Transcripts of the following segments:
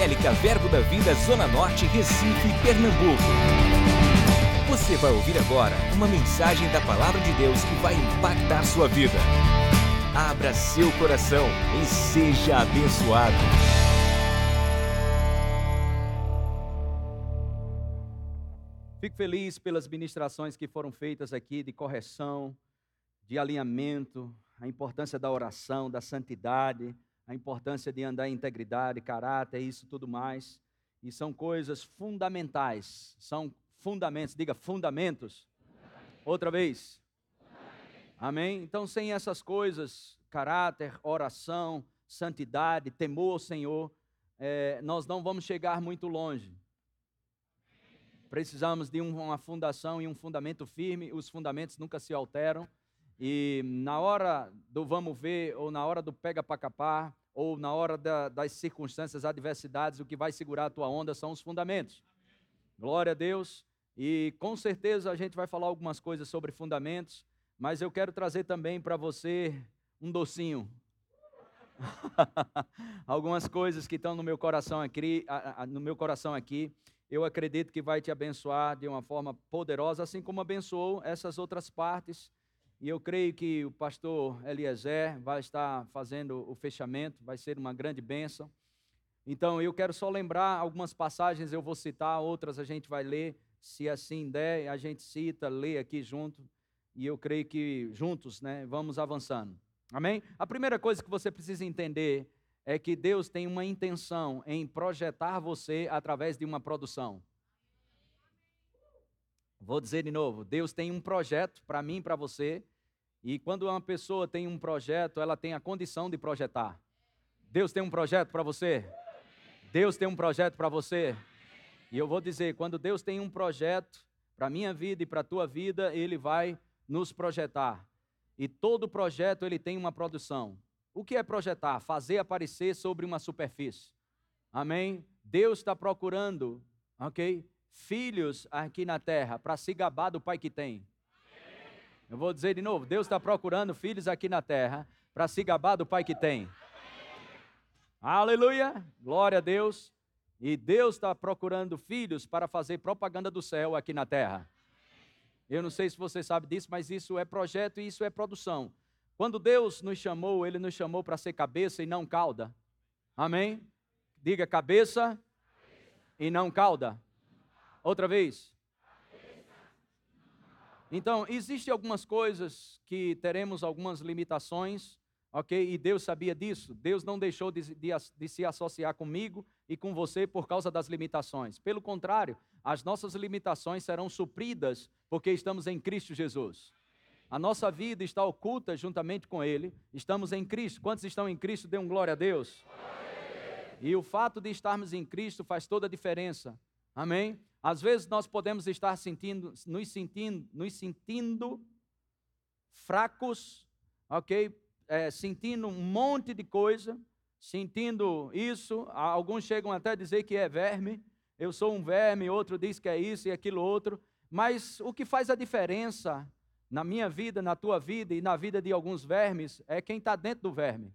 Evangélica Verbo da Vida Zona Norte, Recife, Pernambuco. Você vai ouvir agora uma mensagem da Palavra de Deus que vai impactar sua vida. Abra seu coração e seja abençoado. Fico feliz pelas ministrações que foram feitas aqui de correção, de alinhamento, a importância da oração, da santidade, a importância de andar em integridade, caráter, isso tudo mais. E são coisas fundamentais, são fundamentos, diga fundamentos. Outra vez. Amém? Então, sem essas coisas, caráter, oração, santidade, temor ao Senhor, é, nós não vamos chegar muito longe. Precisamos de uma fundação e um fundamento firme, os fundamentos nunca se alteram. E na hora do vamos ver, ou na hora do pega para capar, ou na hora da, das circunstâncias, adversidades, o que vai segurar a tua onda são os fundamentos. Glória a Deus. E com certeza a gente vai falar algumas coisas sobre fundamentos, mas eu quero trazer também para você um docinho. algumas coisas que estão no meu coração aqui, no meu coração aqui, eu acredito que vai te abençoar de uma forma poderosa, assim como abençoou essas outras partes e eu creio que o pastor Eliezer vai estar fazendo o fechamento, vai ser uma grande bênção. Então, eu quero só lembrar algumas passagens, eu vou citar, outras a gente vai ler, se assim der, a gente cita, lê aqui junto, e eu creio que juntos, né, vamos avançando. Amém? A primeira coisa que você precisa entender é que Deus tem uma intenção em projetar você através de uma produção. Vou dizer de novo: Deus tem um projeto para mim e para você, e quando uma pessoa tem um projeto, ela tem a condição de projetar. Deus tem um projeto para você? Deus tem um projeto para você? E eu vou dizer: quando Deus tem um projeto para a minha vida e para a tua vida, Ele vai nos projetar. E todo projeto ele tem uma produção. O que é projetar? Fazer aparecer sobre uma superfície. Amém? Deus está procurando, ok? Filhos aqui na terra para se gabar do pai que tem. Eu vou dizer de novo: Deus está procurando filhos aqui na terra para se gabar do pai que tem. Aleluia! Glória a Deus. E Deus está procurando filhos para fazer propaganda do céu aqui na terra. Eu não sei se você sabe disso, mas isso é projeto e isso é produção. Quando Deus nos chamou, Ele nos chamou para ser cabeça e não cauda. Amém? Diga cabeça e não cauda. Outra vez. Então, existem algumas coisas que teremos algumas limitações, ok? E Deus sabia disso. Deus não deixou de, de, de, se associar comigo e com você por causa das limitações. Pelo contrário, as nossas limitações serão supridas porque estamos em Cristo Jesus. A nossa vida está oculta juntamente com Ele. Estamos em Cristo. Quantos estão em Cristo? Dê um glória a Deus. E o fato de estarmos em Cristo faz toda a diferença. Amém? Às vezes nós podemos estar sentindo, nos sentindo, nos sentindo fracos, ok? É, sentindo um monte de coisa, sentindo isso. Alguns chegam até a dizer que é verme. Eu sou um verme, outro diz que é isso e aquilo outro. Mas o que faz a diferença na minha vida, na tua vida e na vida de alguns vermes é quem está dentro do verme.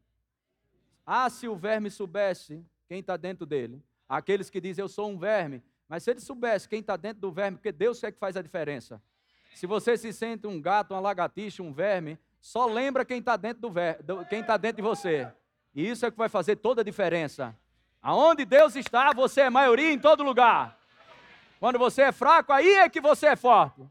Ah, se o verme soubesse quem está dentro dele. Aqueles que dizem eu sou um verme, mas se ele soubesse quem está dentro do verme, porque Deus é que faz a diferença. Se você se sente um gato, uma lagartixa, um verme, só lembra quem está dentro do, ver, quem está dentro de você. E isso é que vai fazer toda a diferença. Aonde Deus está, você é maioria em todo lugar. Quando você é fraco, aí é que você é forte.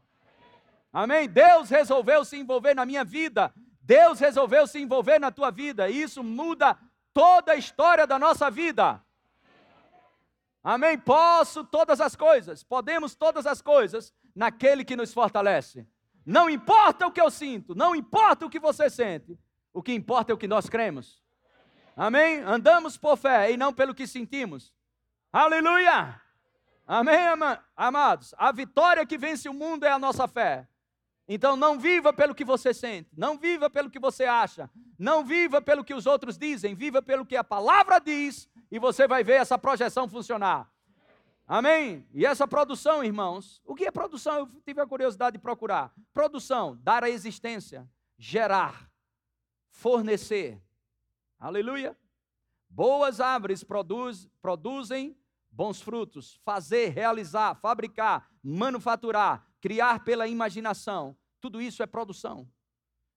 Amém? Deus resolveu se envolver na minha vida. Deus resolveu se envolver na tua vida. E isso muda toda a história da nossa vida. Amém? Posso todas as coisas, podemos todas as coisas naquele que nos fortalece. Não importa o que eu sinto, não importa o que você sente, o que importa é o que nós cremos. Amém? Andamos por fé e não pelo que sentimos. Aleluia! Amém, amados? A vitória que vence o mundo é a nossa fé. Então não viva pelo que você sente, não viva pelo que você acha, não viva pelo que os outros dizem, viva pelo que a palavra diz e você vai ver essa projeção funcionar. Amém? E essa produção, irmãos, o que é produção? Eu tive a curiosidade de procurar. Produção, dar a existência, gerar, fornecer. Aleluia. Boas árvores produz, produzem bons frutos. Fazer, realizar, fabricar, manufaturar, criar pela imaginação, tudo isso é produção.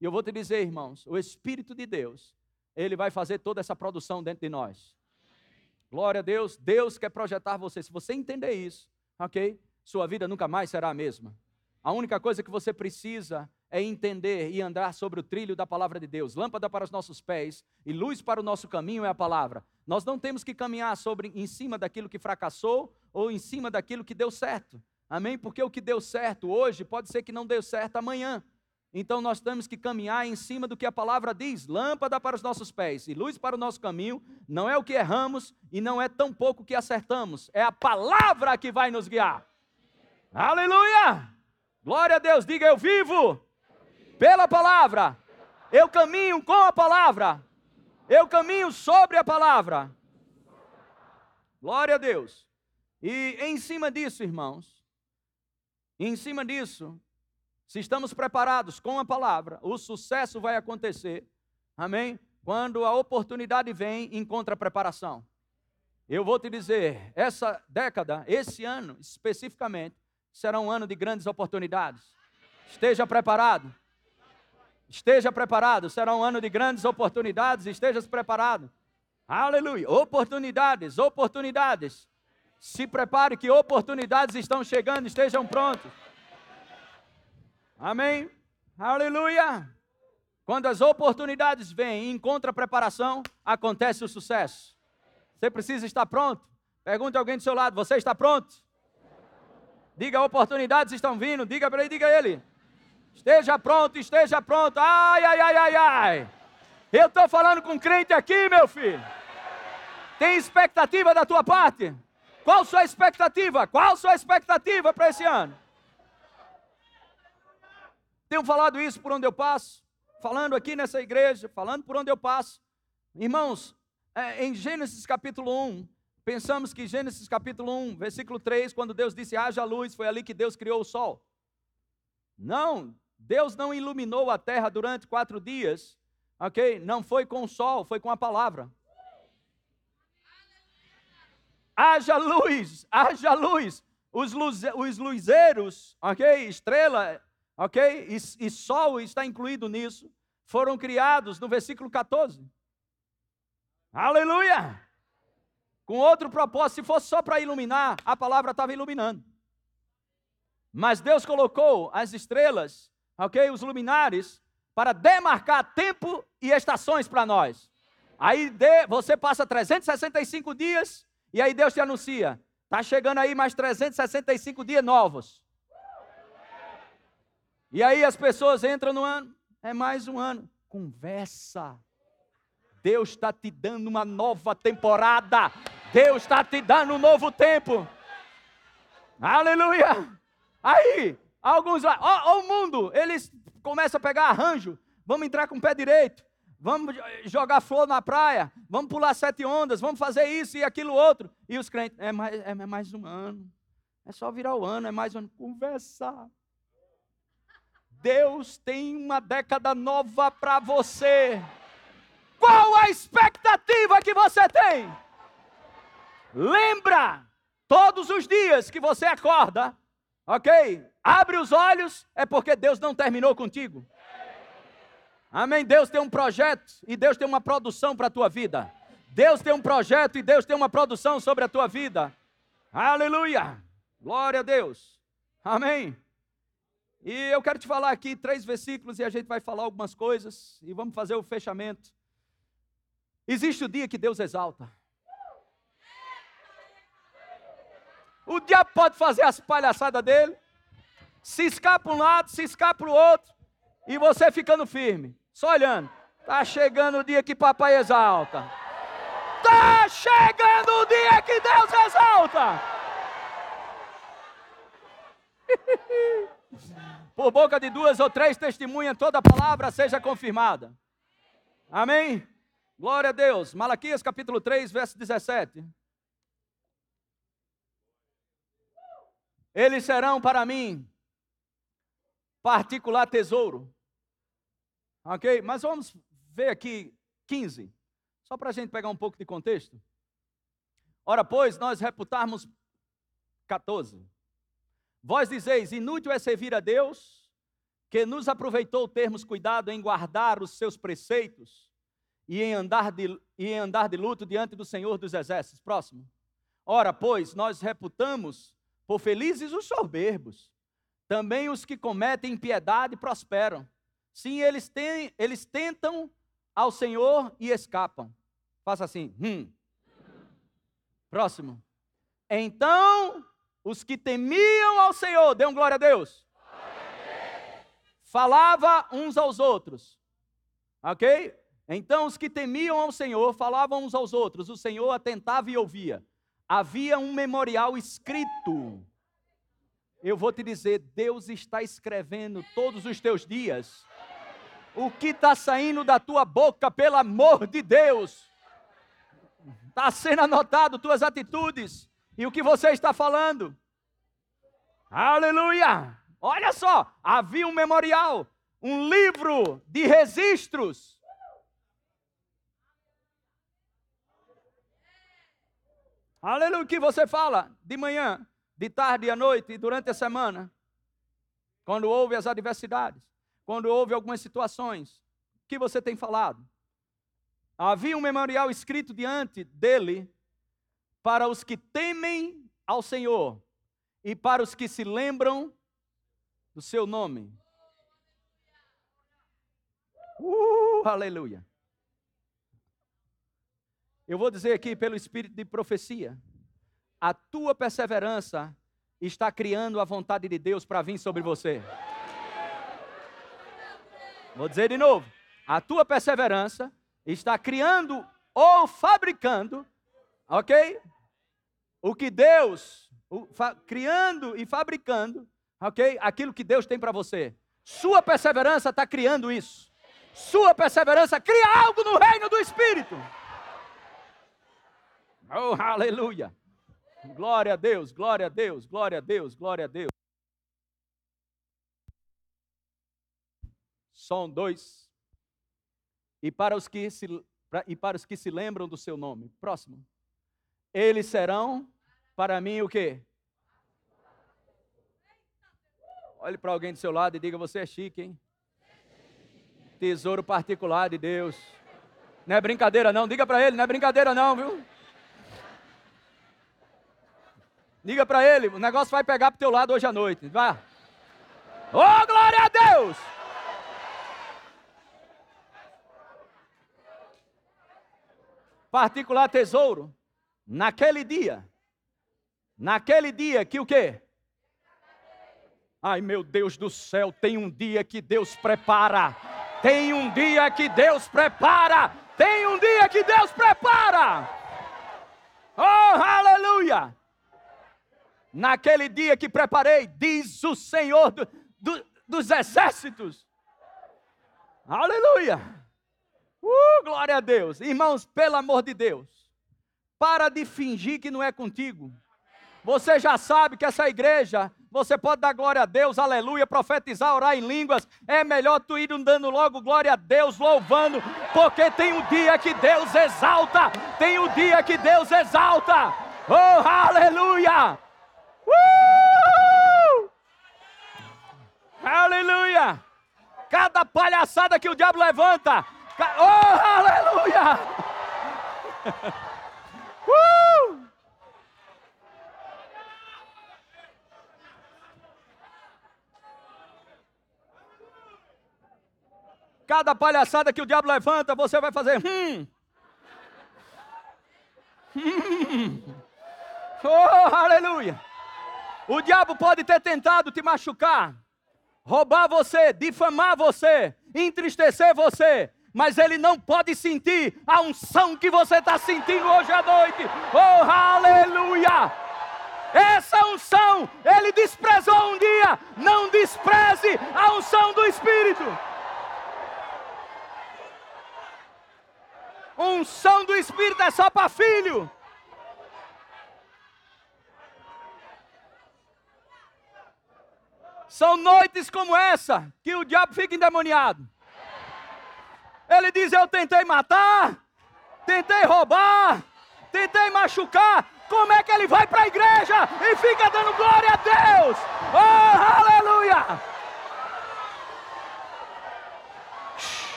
E eu vou te dizer, irmãos, o Espírito de Deus, ele vai fazer toda essa produção dentro de nós. Glória a Deus, Deus quer projetar você. Se você entender isso, ok? Sua vida nunca mais será a mesma. A única coisa que você precisa é entender e andar sobre o trilho da palavra de Deus. Lâmpada para os nossos pés e luz para o nosso caminho é a palavra. Nós não temos que caminhar sobre em cima daquilo que fracassou ou em cima daquilo que deu certo. Amém? Porque o que deu certo hoje pode ser que não deu certo amanhã. Então nós temos que caminhar em cima do que a palavra diz: lâmpada para os nossos pés e luz para o nosso caminho. Não é o que erramos e não é tão pouco que acertamos, é a palavra que vai nos guiar. Aleluia! Glória a Deus, diga eu vivo pela palavra. Eu caminho com a palavra. Eu caminho sobre a palavra. Glória a Deus. E em cima disso, irmãos, em cima disso, se estamos preparados com a palavra, o sucesso vai acontecer. Amém? Quando a oportunidade vem, encontra preparação. Eu vou te dizer, essa década, esse ano especificamente, será um ano de grandes oportunidades. Esteja preparado. Esteja preparado. Será um ano de grandes oportunidades. Esteja preparado. Aleluia. Oportunidades, oportunidades. Se prepare que oportunidades estão chegando. Estejam prontos. Amém. Aleluia. Quando as oportunidades vêm e encontra preparação, acontece o sucesso. Você precisa estar pronto. Pergunte a alguém do seu lado: Você está pronto? Diga, oportunidades estão vindo. Diga para ele, diga ele. Esteja pronto, esteja pronto. Ai, ai, ai, ai, ai. Eu estou falando com crente aqui, meu filho. Tem expectativa da tua parte? Qual sua expectativa? Qual sua expectativa para esse ano? Tenho falado isso por onde eu passo, falando aqui nessa igreja, falando por onde eu passo. Irmãos, é, em Gênesis capítulo 1, Pensamos que Gênesis capítulo 1, versículo 3, quando Deus disse haja luz, foi ali que Deus criou o sol. Não, Deus não iluminou a terra durante quatro dias, ok? Não foi com o sol, foi com a palavra. Haja luz, haja luz. Os, luze, os luzeiros, ok? Estrela, ok? E, e sol está incluído nisso. Foram criados no versículo 14. Aleluia! com outro propósito. Se fosse só para iluminar, a palavra estava iluminando. Mas Deus colocou as estrelas, ok? Os luminares, para demarcar tempo e estações para nós. Aí de, você passa 365 dias e aí Deus te anuncia: está chegando aí mais 365 dias novos. E aí as pessoas entram no ano, é mais um ano. Conversa. Deus está te dando uma nova temporada. Deus está te dando um novo tempo. Aleluia. Aí, alguns lá, ó, ó, o mundo, eles começam a pegar arranjo. Vamos entrar com o pé direito. Vamos jogar flor na praia. Vamos pular sete ondas. Vamos fazer isso e aquilo outro. E os crentes, é mais, é mais um ano. É só virar o ano, é mais um ano. Conversar. Deus tem uma década nova para você. Qual a expectativa que você tem? Lembra todos os dias que você acorda, ok? Abre os olhos, é porque Deus não terminou contigo. Amém? Deus tem um projeto e Deus tem uma produção para a tua vida. Deus tem um projeto e Deus tem uma produção sobre a tua vida. Aleluia! Glória a Deus. Amém. E eu quero te falar aqui três versículos e a gente vai falar algumas coisas e vamos fazer o fechamento. Existe o dia que Deus exalta. O diabo pode fazer as palhaçadas dele, se escapa um lado, se escapa o outro, e você ficando firme, só olhando. Tá chegando o dia que papai exalta. Tá chegando o dia que Deus exalta. Por boca de duas ou três testemunhas, toda palavra seja confirmada. Amém? Glória a Deus. Malaquias capítulo 3, verso 17. Eles serão para mim particular tesouro. Ok? Mas vamos ver aqui 15. Só para a gente pegar um pouco de contexto. Ora, pois, nós reputarmos 14. Vós dizeis: inútil é servir a Deus, que nos aproveitou termos cuidado em guardar os seus preceitos e em andar de, e em andar de luto diante do Senhor dos Exércitos. Próximo. Ora, pois, nós reputamos por felizes os soberbos, também os que cometem impiedade prosperam. Sim, eles, têm, eles tentam ao Senhor e escapam. Faça assim. Hum. Próximo. Então, os que temiam ao Senhor, dêem glória a Deus. Falava uns aos outros. Ok? Então, os que temiam ao Senhor falavam uns aos outros. O Senhor atentava e ouvia. Havia um memorial escrito eu vou te dizer: Deus está escrevendo todos os teus dias. O que está saindo da tua boca, pelo amor de Deus, está sendo anotado tuas atitudes e o que você está falando. Aleluia! Olha só, havia um memorial, um livro de registros. Aleluia, o que você fala de manhã? de tarde e à noite e durante a semana, quando houve as adversidades, quando houve algumas situações, o que você tem falado? Havia um memorial escrito diante dele para os que temem ao Senhor e para os que se lembram do seu nome. Uh, aleluia. Eu vou dizer aqui pelo espírito de profecia a tua perseverança está criando a vontade de Deus para vir sobre você. Vou dizer de novo. A tua perseverança está criando ou fabricando, ok? O que Deus, o, fa, criando e fabricando, ok? Aquilo que Deus tem para você. Sua perseverança está criando isso. Sua perseverança cria algo no reino do Espírito. Oh, aleluia. Glória a Deus, glória a Deus, glória a Deus, glória a Deus. Som dois. E para os que se e para os que se lembram do seu nome. Próximo. Eles serão para mim o quê? Olhe para alguém do seu lado e diga: Você é chique, hein? Tesouro particular de Deus. Não é brincadeira, não. Diga para ele: Não é brincadeira, não, viu? Diga para ele, o negócio vai pegar pro teu lado hoje à noite. Vá. Oh, glória a Deus! Particular tesouro, naquele dia, naquele dia que o quê? Ai meu Deus do céu, tem um dia que Deus prepara. Tem um dia que Deus prepara. Tem um dia que Deus prepara. Oh, aleluia! naquele dia que preparei, diz o Senhor do, do, dos exércitos. Aleluia! Uh, glória a Deus. Irmãos, pelo amor de Deus, para de fingir que não é contigo. Você já sabe que essa igreja, você pode dar glória a Deus, aleluia, profetizar, orar em línguas. É melhor tu ir dando logo glória a Deus, louvando, porque tem um dia que Deus exalta. Tem um dia que Deus exalta. Oh, aleluia! Uh! Aleluia! Cada palhaçada que o diabo levanta. Oh, aleluia! Cada palhaçada que o diabo levanta, você vai fazer. Hum. Hum. Oh, aleluia! O diabo pode ter tentado te machucar, roubar você, difamar você, entristecer você, mas ele não pode sentir a unção que você está sentindo hoje à noite. Oh, aleluia! Essa unção ele desprezou um dia, não despreze a unção do Espírito. Unção do Espírito é só para filho. São noites como essa que o diabo fica endemoniado. Ele diz: Eu tentei matar, tentei roubar, tentei machucar, como é que ele vai para a igreja e fica dando glória a Deus? Oh, aleluia!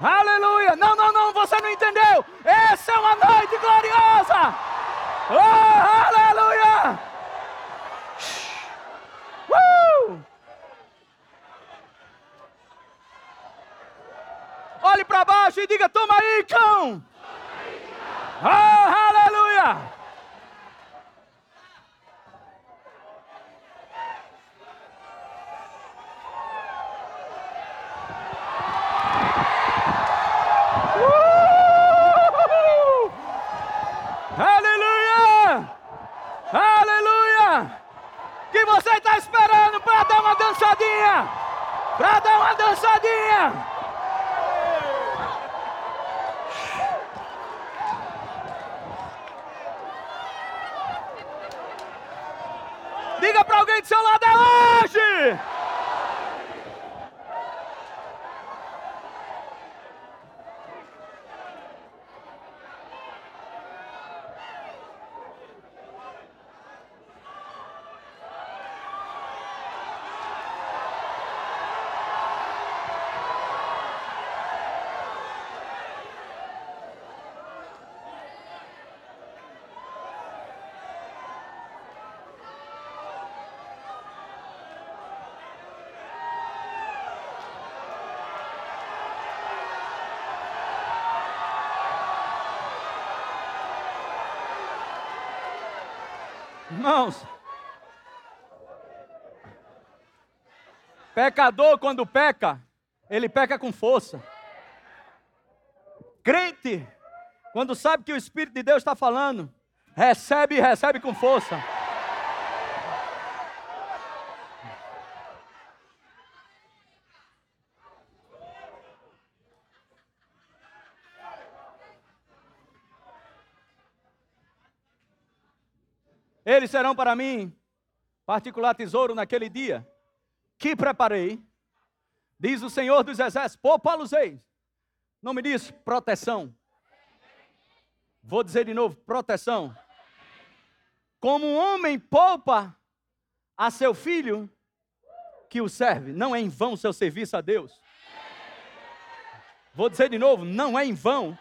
Aleluia! Não, não, não, você não entendeu. Essa é uma noite gloriosa. Oh, aleluia! Uh! Olhe para baixo e diga: Toma aí, cão! Oh, aleluia! Aleluia! Está esperando para dar uma dançadinha? Para dar uma dançadinha! Diga para alguém do seu lado é hoje! Irmãos, pecador quando peca, ele peca com força. Crente, quando sabe que o Espírito de Deus está falando, recebe recebe com força. Eles serão para mim particular tesouro naquele dia que preparei, diz o Senhor dos Exércitos, poupa-los-eis. Não me diz proteção. Vou dizer de novo, proteção. Como um homem poupa a seu filho que o serve, não é em vão seu serviço a Deus. Vou dizer de novo, não é em vão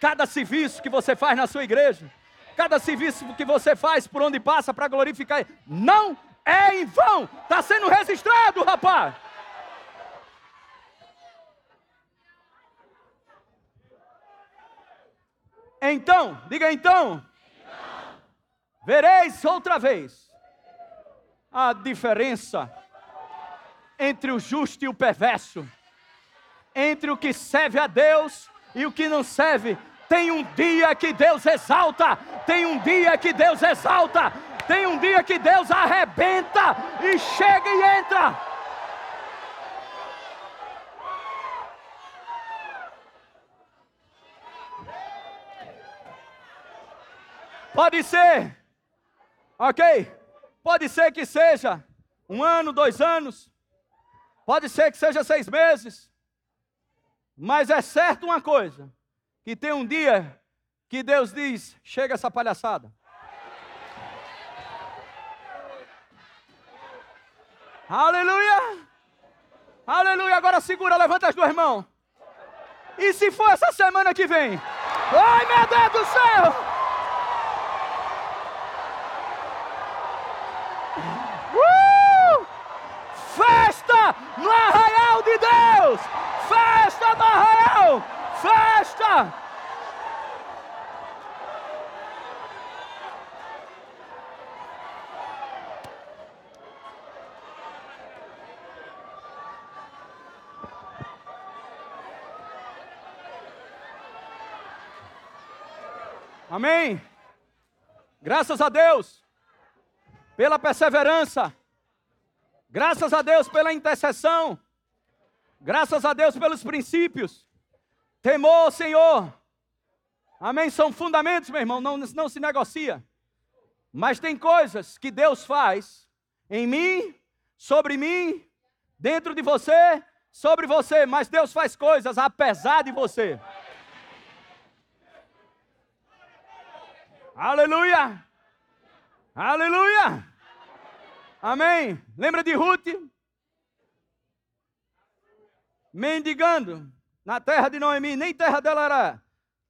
cada serviço que você faz na sua igreja cada serviço que você faz por onde passa para glorificar, não é em vão, está sendo registrado, rapaz. Então, diga então, então, vereis outra vez a diferença entre o justo e o perverso, entre o que serve a Deus e o que não serve tem um dia que Deus exalta, tem um dia que Deus exalta, tem um dia que Deus arrebenta e chega e entra. Pode ser, ok? Pode ser que seja um ano, dois anos, pode ser que seja seis meses, mas é certo uma coisa: que tem um dia que Deus diz: chega essa palhaçada. Aleluia! Aleluia! Agora segura, levanta as duas mãos. E se for essa semana que vem? Ai, meu Deus do céu! Uh! Festa no arraial de Deus! Festa no arraial! Festa! Amém. Graças a Deus pela perseverança. Graças a Deus pela intercessão. Graças a Deus pelos princípios. Temor, Senhor. Amém? São fundamentos, meu irmão, não, não se negocia. Mas tem coisas que Deus faz em mim, sobre mim, dentro de você, sobre você. Mas Deus faz coisas apesar de você. Aleluia! Aleluia! Amém. Lembra de Ruth? Mendigando na terra de Noemi, nem terra dela era.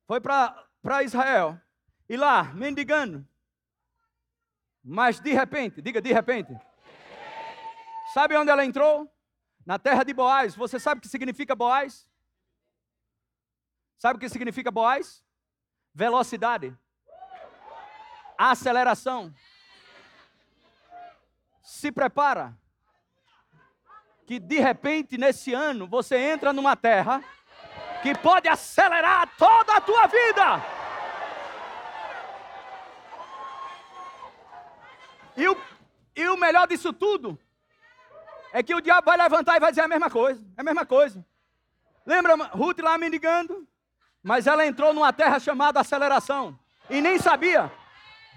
Foi para Israel. E lá, mendigando. Mas de repente, diga de repente. Sabe onde ela entrou? Na terra de Boaz. Você sabe o que significa Boaz? Sabe o que significa Boaz? Velocidade. Aceleração. Se prepara. Que de repente, nesse ano, você entra numa terra que pode acelerar toda a tua vida. E o, e o melhor disso tudo é que o diabo vai levantar e vai dizer a mesma coisa. É a mesma coisa. Lembra Ruth lá mendigando? Mas ela entrou numa terra chamada aceleração. E nem sabia.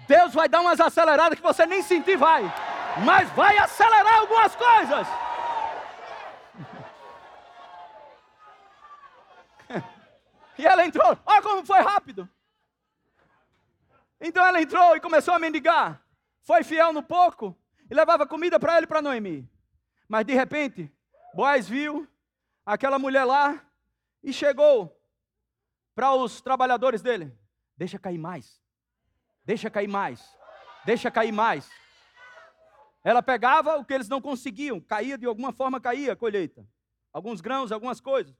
Deus vai dar umas aceleradas que você nem sentir vai. Mas vai acelerar algumas coisas. E ela entrou. Olha como foi rápido. Então ela entrou e começou a mendigar. Foi fiel no pouco e levava comida para ele e para Noemi. Mas de repente, Boaz viu aquela mulher lá e chegou para os trabalhadores dele: Deixa cair mais, deixa cair mais, deixa cair mais. Ela pegava o que eles não conseguiam, caía de alguma forma, caía a colheita. Alguns grãos, algumas coisas.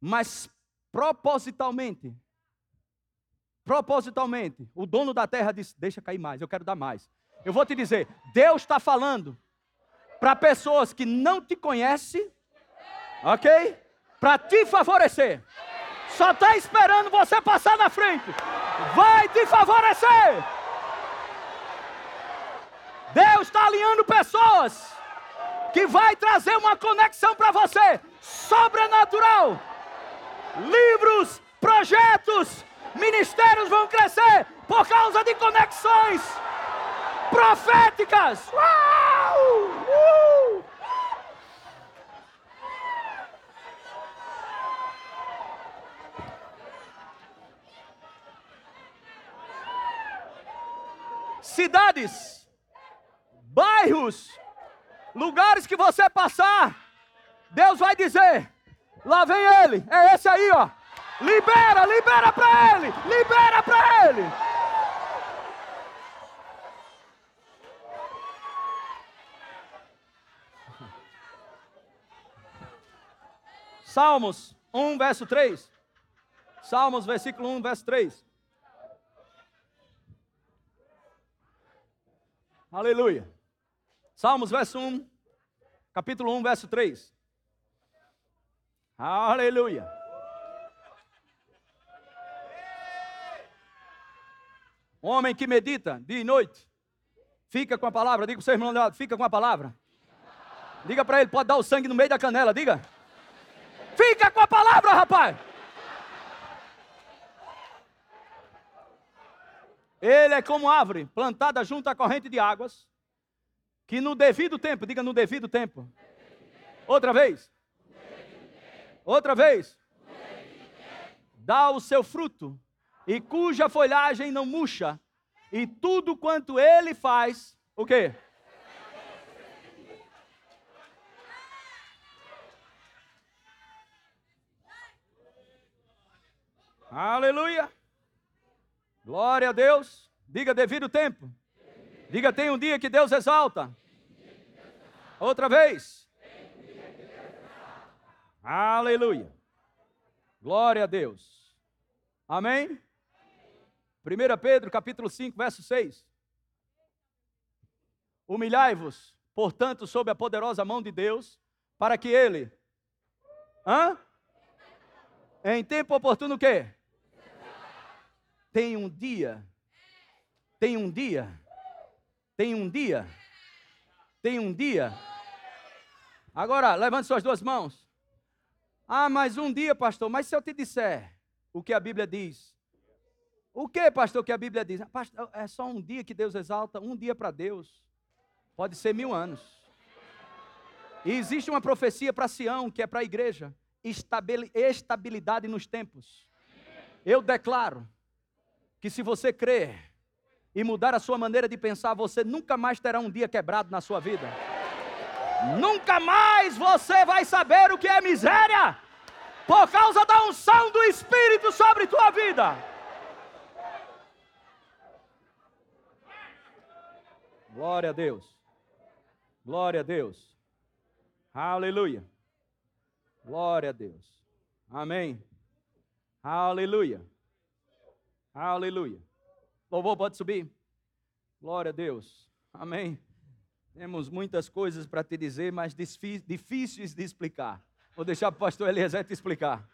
Mas propositalmente, propositalmente, o dono da terra disse: Deixa cair mais, eu quero dar mais. Eu vou te dizer: Deus está falando para pessoas que não te conhecem, ok? Para te favorecer. Só está esperando você passar na frente. Vai te favorecer. Deus está alinhando pessoas que vai trazer uma conexão para você sobrenatural. Livros, projetos, ministérios vão crescer por causa de conexões proféticas. Uau! Uh! Cidades, bairros, lugares que você passar, Deus vai dizer: lá vem ele, é esse aí, ó. Libera, libera para ele, libera para ele. Salmos 1, verso 3. Salmos, versículo 1, verso 3. Aleluia. Salmos, verso 1, capítulo 1, verso 3. Aleluia. Homem que medita dia e noite, fica com a palavra. Diga para o seu irmão, fica com a palavra. Diga para ele, pode dar o sangue no meio da canela, diga. Fica com a palavra, rapaz. Ele é como árvore plantada junto à corrente de águas, que no devido tempo, diga no devido tempo. Outra vez. Outra vez. Dá o seu fruto, e cuja folhagem não murcha, e tudo quanto ele faz, o quê? Aleluia. Glória a Deus. Diga devido tempo. Diga tem um dia que Deus exalta. Outra vez. Aleluia. Glória a Deus. Amém? 1 Pedro capítulo 5, verso 6. Humilhai-vos, portanto, sob a poderosa mão de Deus, para que ele, hã? Em tempo oportuno o quê? Tem um dia, tem um dia, tem um dia, tem um dia. Agora, levante suas duas mãos. Ah, mas um dia, pastor, mas se eu te disser o que a Bíblia diz, o que, pastor, que a Bíblia diz? Pastor, é só um dia que Deus exalta, um dia para Deus. Pode ser mil anos. E existe uma profecia para Sião, que é para a igreja: estabilidade nos tempos. Eu declaro que se você crer, e mudar a sua maneira de pensar, você nunca mais terá um dia quebrado na sua vida. Nunca mais você vai saber o que é miséria, por causa da unção do Espírito sobre tua vida. Glória a Deus. Glória a Deus. Aleluia. Glória a Deus. Amém. Aleluia. Aleluia. Louvor pode subir. Glória a Deus. Amém. Temos muitas coisas para te dizer, mas difíceis de explicar. Vou deixar o pastor Eliezer te explicar.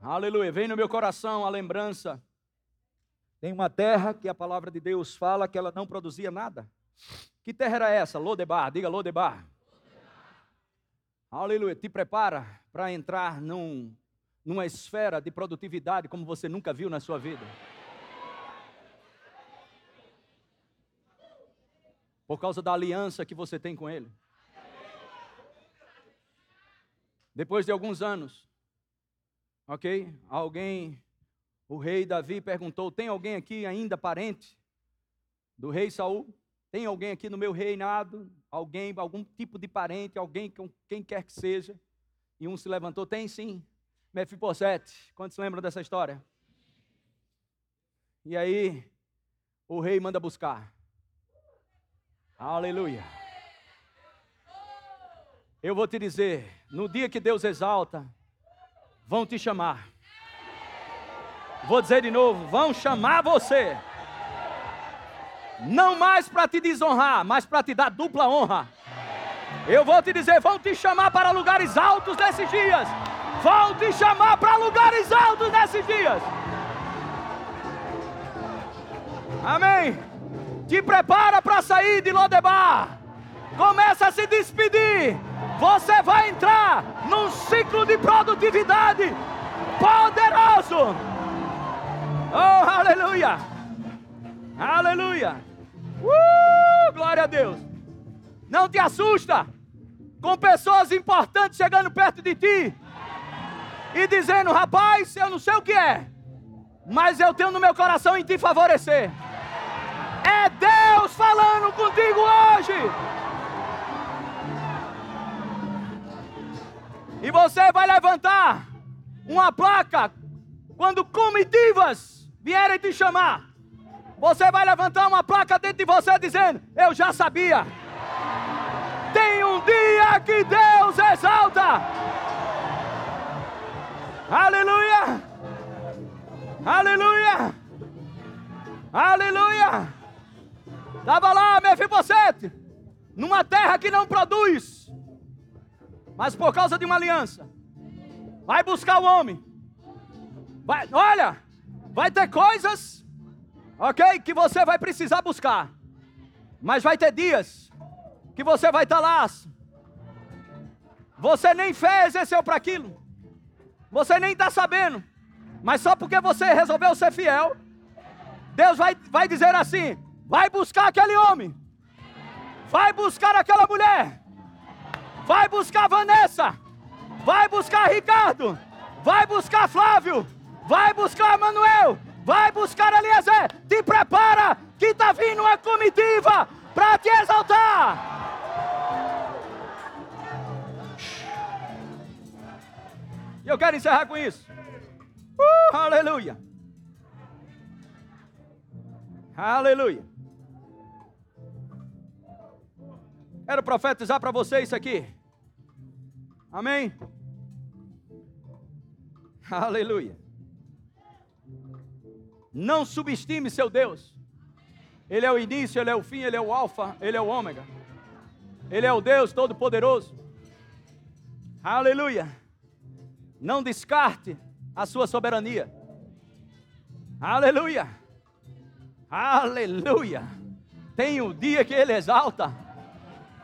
Aleluia. Vem no meu coração a lembrança. Tem uma terra que a palavra de Deus fala que ela não produzia nada. Que terra era essa? Lodebar. Diga Lodebar. Aleluia. Te prepara para entrar num, numa esfera de produtividade como você nunca viu na sua vida. Por causa da aliança que você tem com Ele. Depois de alguns anos, ok? Alguém, o rei Davi perguntou: tem alguém aqui ainda parente do rei Saul? Tem alguém aqui no meu reinado? Alguém, algum tipo de parente, alguém quem quer que seja? E um se levantou: tem sim. Mefibosete. Quantos lembram dessa história? E aí, o rei manda buscar. Aleluia. Eu vou te dizer: no dia que Deus exalta, vão te chamar. Vou dizer de novo: vão chamar você. Não mais para te desonrar, mas para te dar dupla honra. Eu vou te dizer: vão te chamar para lugares altos nesses dias. Vão te chamar para lugares altos nesses dias. Amém. Te prepara para sair de Lodebar. Começa a se despedir você vai entrar num ciclo de produtividade poderoso. Oh, aleluia! Aleluia! Uh, glória a Deus! Não te assusta com pessoas importantes chegando perto de ti e dizendo: rapaz, eu não sei o que é, mas eu tenho no meu coração em te favorecer. É Deus falando contigo hoje. E você vai levantar uma placa quando comitivas vierem te chamar. Você vai levantar uma placa dentro de você dizendo: Eu já sabia. Tem um dia que Deus exalta. Aleluia! Aleluia! Aleluia! Estava lá, Mefibosete, numa terra que não produz mas por causa de uma aliança. Vai buscar o homem. Vai, olha, vai ter coisas, ok, que você vai precisar buscar. Mas vai ter dias que você vai estar lá. Você nem fez esse ou para aquilo. Você nem está sabendo. Mas só porque você resolveu ser fiel, Deus vai, vai dizer assim: vai buscar aquele homem, vai buscar aquela mulher, Vai buscar Vanessa. Vai buscar Ricardo. Vai buscar Flávio. Vai buscar Manuel. Vai buscar Eliezer. Te prepara que está vindo uma comitiva para te exaltar. E eu quero encerrar com isso. Uh, aleluia. Aleluia. Quero profetizar para você isso aqui. Amém? Aleluia. Não subestime seu Deus. Ele é o início, ele é o fim, ele é o alfa, ele é o ômega. Ele é o Deus todo-poderoso. Aleluia. Não descarte a sua soberania. Aleluia. Aleluia. Tem o dia que ele exalta.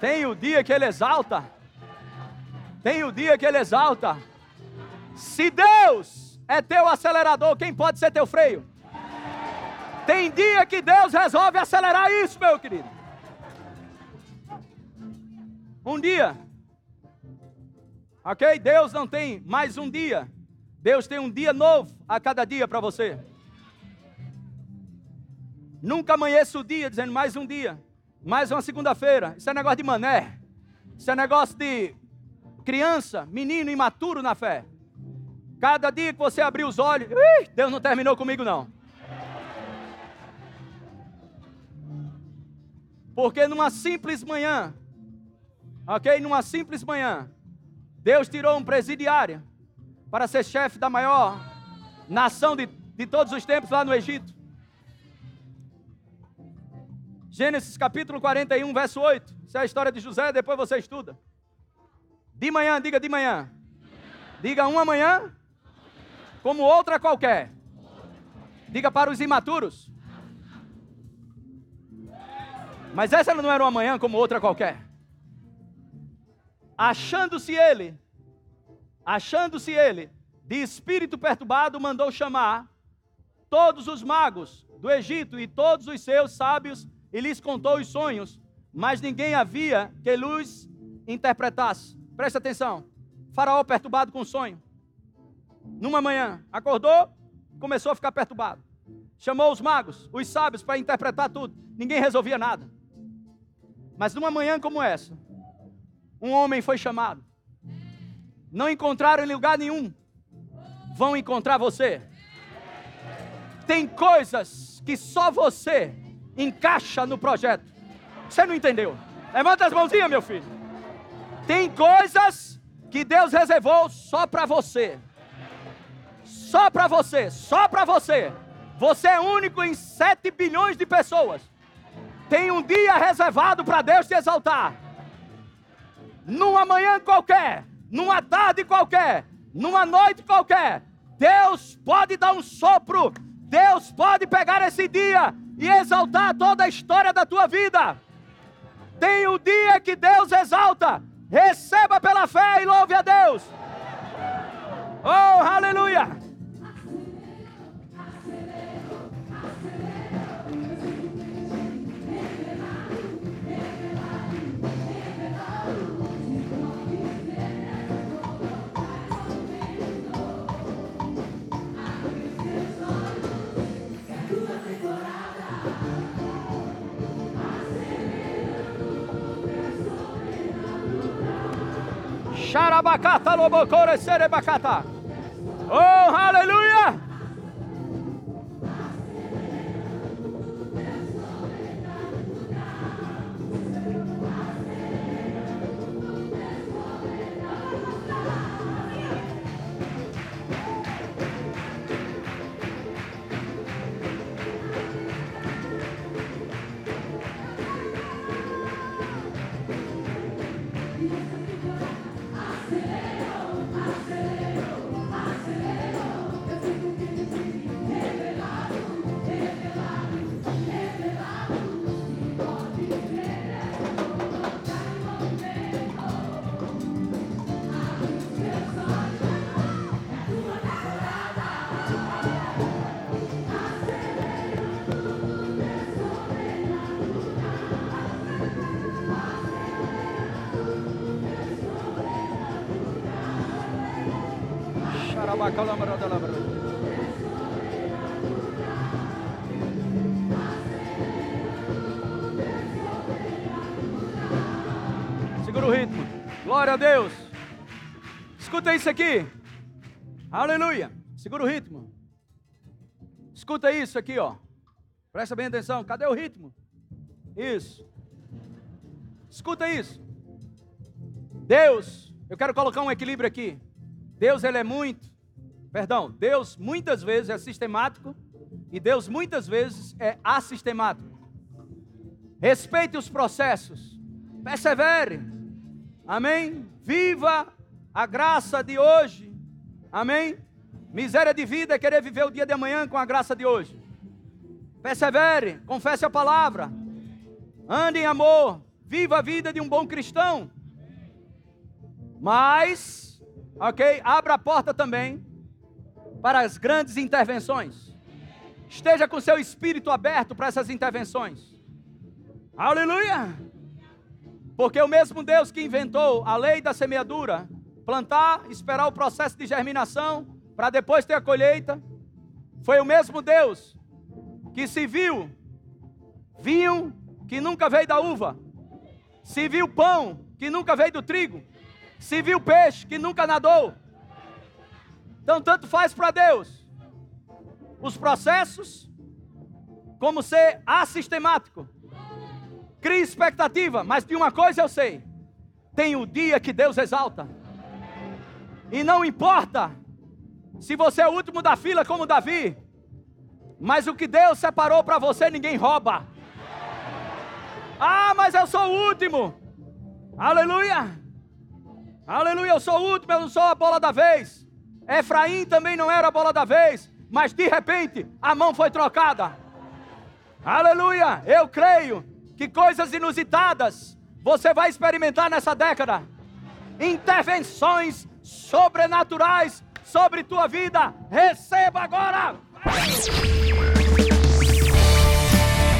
Tem o dia que ele exalta. Tem o dia que ele exalta. Se Deus é teu acelerador, quem pode ser teu freio? Tem dia que Deus resolve acelerar isso, meu querido. Um dia, ok? Deus não tem mais um dia. Deus tem um dia novo a cada dia para você. Nunca amanheça o dia dizendo mais um dia, mais uma segunda-feira. Isso é negócio de mané. Isso é negócio de criança, menino imaturo na fé. Cada dia que você abrir os olhos, Deus não terminou comigo não. Porque numa simples manhã, ok? Numa simples manhã, Deus tirou um presidiário para ser chefe da maior nação de, de todos os tempos lá no Egito. Gênesis capítulo 41, verso 8. Isso é a história de José, depois você estuda. De manhã, diga de manhã. Diga uma manhã, como outra qualquer. Diga para os imaturos. Mas essa não era uma manhã como outra qualquer. Achando-se ele, achando-se ele de espírito perturbado, mandou chamar todos os magos do Egito e todos os seus sábios e lhes contou os sonhos, mas ninguém havia que luz interpretasse. Presta atenção. Faraó perturbado com sonho. Numa manhã, acordou, começou a ficar perturbado. Chamou os magos, os sábios, para interpretar tudo. Ninguém resolvia nada. Mas numa manhã como essa, um homem foi chamado. Não encontraram em lugar nenhum. Vão encontrar você. Tem coisas que só você encaixa no projeto. Você não entendeu? Levanta as mãozinhas, meu filho. Tem coisas que Deus reservou só para você. Só para você, só para você. Você é único em 7 bilhões de pessoas. Tem um dia reservado para Deus te exaltar. Numa manhã qualquer, numa tarde qualquer, numa noite qualquer, Deus pode dar um sopro. Deus pode pegar esse dia e exaltar toda a história da tua vida. Tem o dia que Deus exalta. Receba pela fé e louve a Deus. Oh, aleluia! Xarabacata, lobocore, serebacata. Oh, aleluia! Glória a Deus. Escuta isso aqui. Aleluia. Segura o ritmo. Escuta isso aqui, ó. Presta bem atenção. Cadê o ritmo? Isso. Escuta isso. Deus, eu quero colocar um equilíbrio aqui. Deus, ele é muito Perdão, Deus muitas vezes é sistemático e Deus muitas vezes é assistemático. Respeite os processos, persevere, amém? Viva a graça de hoje, amém? Miséria de vida é querer viver o dia de amanhã com a graça de hoje. Persevere, confesse a palavra, ande em amor, viva a vida de um bom cristão. Mas, ok, abra a porta também para as grandes intervenções. Esteja com seu espírito aberto para essas intervenções. Aleluia! Porque o mesmo Deus que inventou a lei da semeadura, plantar, esperar o processo de germinação, para depois ter a colheita. Foi o mesmo Deus que se viu vinho que nunca veio da uva, se viu pão que nunca veio do trigo, se viu peixe que nunca nadou. Então, tanto faz para Deus os processos, como ser assistemático. Cria expectativa, mas de uma coisa eu sei: tem o dia que Deus exalta, e não importa se você é o último da fila, como Davi, mas o que Deus separou para você, ninguém rouba. Ah, mas eu sou o último. Aleluia. Aleluia, eu sou o último, eu não sou a bola da vez. Efraim também não era a bola da vez, mas de repente a mão foi trocada. Aleluia, eu creio que coisas inusitadas você vai experimentar nessa década. Intervenções sobrenaturais sobre tua vida. Receba agora.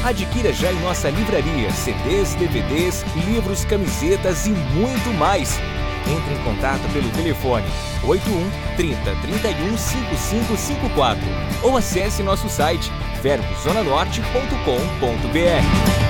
Adquira já em nossa livraria CDs, DVDs, livros, camisetas e muito mais. Entre em contato pelo telefone 81 30 31 5554 ou acesse nosso site verbozonanorte.com.br.